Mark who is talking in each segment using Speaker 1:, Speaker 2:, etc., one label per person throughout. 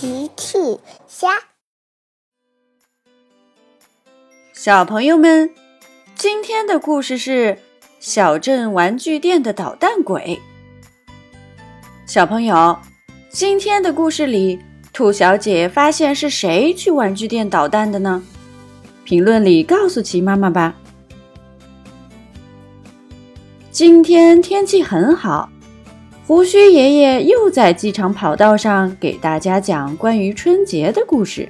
Speaker 1: 奇趣虾，
Speaker 2: 小朋友们，今天的故事是小镇玩具店的捣蛋鬼。小朋友，今天的故事里，兔小姐发现是谁去玩具店捣蛋的呢？评论里告诉奇妈妈吧。今天天气很好。胡须爷爷又在机场跑道上给大家讲关于春节的故事。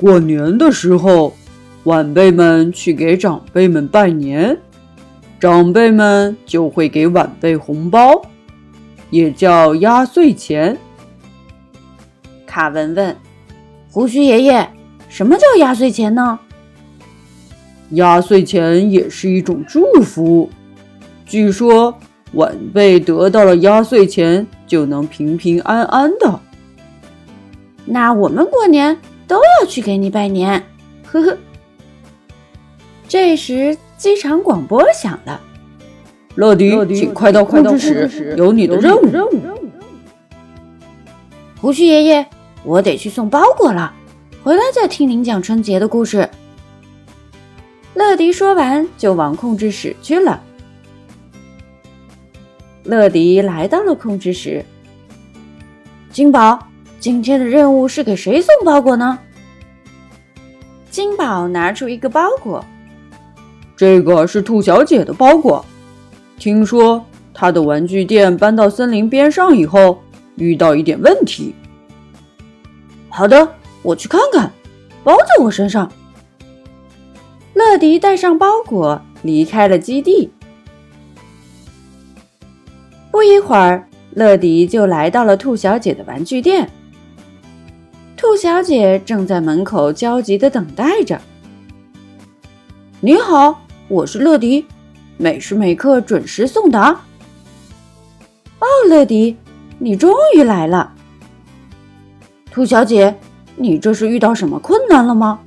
Speaker 3: 过年的时候，晚辈们去给长辈们拜年，长辈们就会给晚辈红包，也叫压岁钱。
Speaker 2: 卡文问：“胡须爷爷，什么叫压岁钱呢？”
Speaker 3: 压岁钱也是一种祝福，据说。晚辈得到了压岁钱，就能平平安安的。
Speaker 2: 那我们过年都要去给你拜年，呵呵。这时，机场广播响了：“
Speaker 3: 乐迪，请快到控制室，有你的任务。”
Speaker 2: 胡须爷爷，我得去送包裹了，回来再听您讲春节的故事。乐迪说完，就往控制室去了。乐迪来到了控制室。金宝，今天的任务是给谁送包裹呢？金宝拿出一个包裹，
Speaker 3: 这个是兔小姐的包裹。听说她的玩具店搬到森林边上以后，遇到一点问题。
Speaker 2: 好的，我去看看，包在我身上。乐迪带上包裹，离开了基地。不一会儿，乐迪就来到了兔小姐的玩具店。兔小姐正在门口焦急的等待着。你好，我是乐迪，每时每刻准时送达。哦，乐迪，你终于来了。兔小姐，你这是遇到什么困难了吗？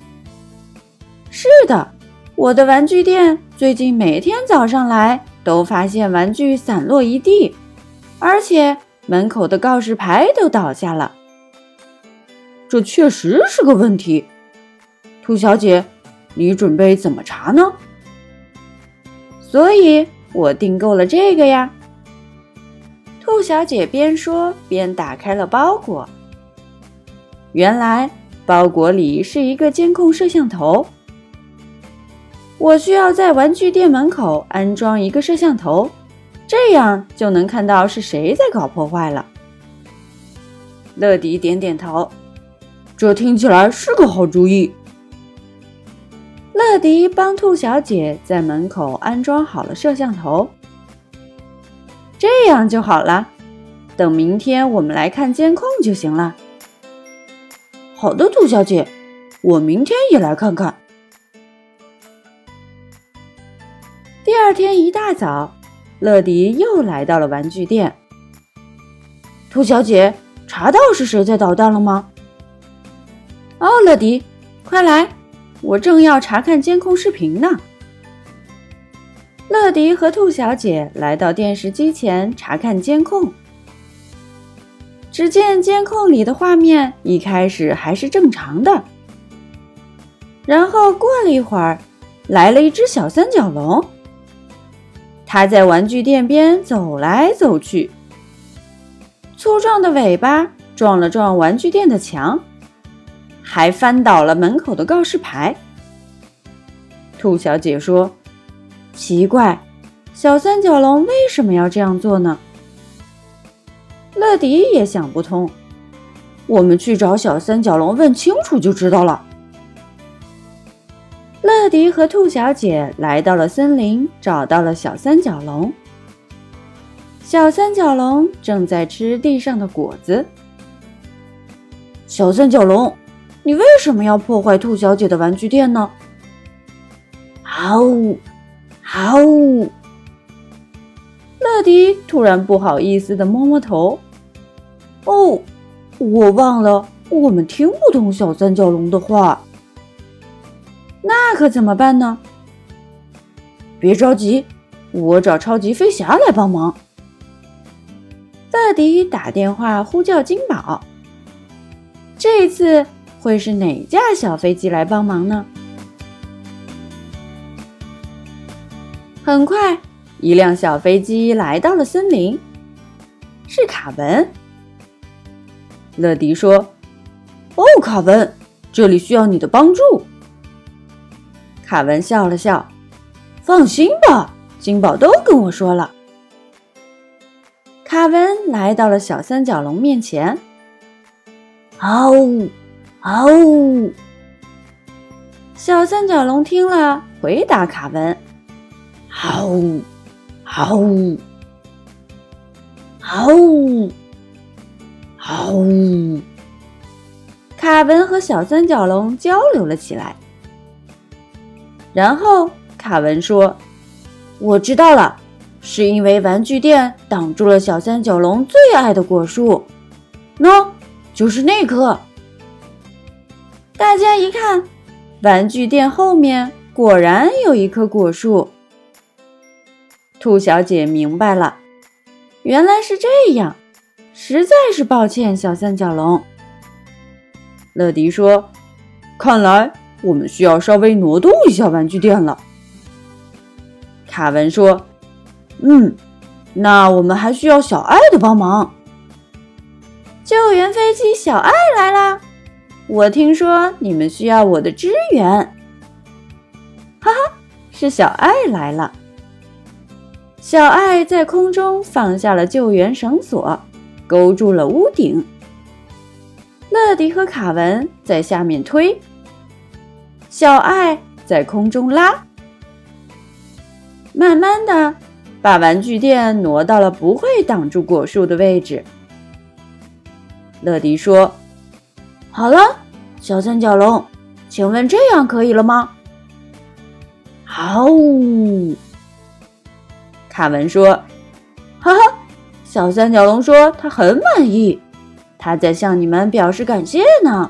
Speaker 2: 是的，我的玩具店最近每天早上来。都发现玩具散落一地，而且门口的告示牌都倒下了。
Speaker 3: 这确实是个问题。兔小姐，你准备怎么查呢？
Speaker 2: 所以我订购了这个呀。兔小姐边说边打开了包裹，原来包裹里是一个监控摄像头。我需要在玩具店门口安装一个摄像头，这样就能看到是谁在搞破坏了。乐迪点点头，
Speaker 3: 这听起来是个好主意。
Speaker 2: 乐迪帮兔小姐在门口安装好了摄像头，这样就好了。等明天我们来看监控就行了。
Speaker 3: 好的，兔小姐，我明天也来看看。
Speaker 2: 第二天一大早，乐迪又来到了玩具店。兔小姐，查到是谁在捣蛋了吗？哦，乐迪，快来，我正要查看监控视频呢。乐迪和兔小姐来到电视机前查看监控。只见监控里的画面一开始还是正常的，然后过了一会儿，来了一只小三角龙。它在玩具店边走来走去，粗壮的尾巴撞了撞玩具店的墙，还翻倒了门口的告示牌。兔小姐说：“奇怪，小三角龙为什么要这样做呢？”乐迪也想不通，我们去找小三角龙问清楚就知道了。乐迪和兔小姐来到了森林，找到了小三角龙。小三角龙正在吃地上的果子。小三角龙，你为什么要破坏兔小姐的玩具店呢？嗷呜，嗷呜！乐迪突然不好意思的摸摸头。哦，我忘了，我们听不懂小三角龙的话。可怎么办呢？别着急，我找超级飞侠来帮忙。乐迪打电话呼叫金宝：“这次会是哪架小飞机来帮忙呢？很快，一辆小飞机来到了森林，是卡文。乐迪说：“
Speaker 3: 哦，卡文，这里需要你的帮助。”
Speaker 2: 卡文笑了笑：“
Speaker 3: 放心吧，金宝都跟我说了。”
Speaker 2: 卡文来到了小三角龙面前。
Speaker 3: “嗷呜，嗷呜！”
Speaker 2: 小三角龙听了，回答卡文。
Speaker 3: 嗷呜，嗷呜，嗷呜，嗷呜！
Speaker 2: 卡文和小三角龙交流了起来。然后卡文说：“
Speaker 3: 我知道了，是因为玩具店挡住了小三角龙最爱的果树，喏，就是那棵。”
Speaker 2: 大家一看，玩具店后面果然有一棵果树。兔小姐明白了，原来是这样，实在是抱歉，小三角龙。
Speaker 3: 乐迪说：“看来我们需要稍微挪动一下玩具店了。”
Speaker 2: 卡文说：“
Speaker 3: 嗯，那我们还需要小爱的帮忙。”
Speaker 2: 救援飞机小爱来啦！我听说你们需要我的支援。哈哈，是小爱来了。小爱在空中放下了救援绳索，勾住了屋顶。乐迪和卡文在下面推，小爱在空中拉，慢慢的把玩具店挪到了不会挡住果树的位置。乐迪说：“
Speaker 3: 好了，小三角龙，请问这样可以了吗？”
Speaker 2: 好。卡文说：“
Speaker 3: 哈哈，小三角龙说他很满意，他在向你们表示感谢呢。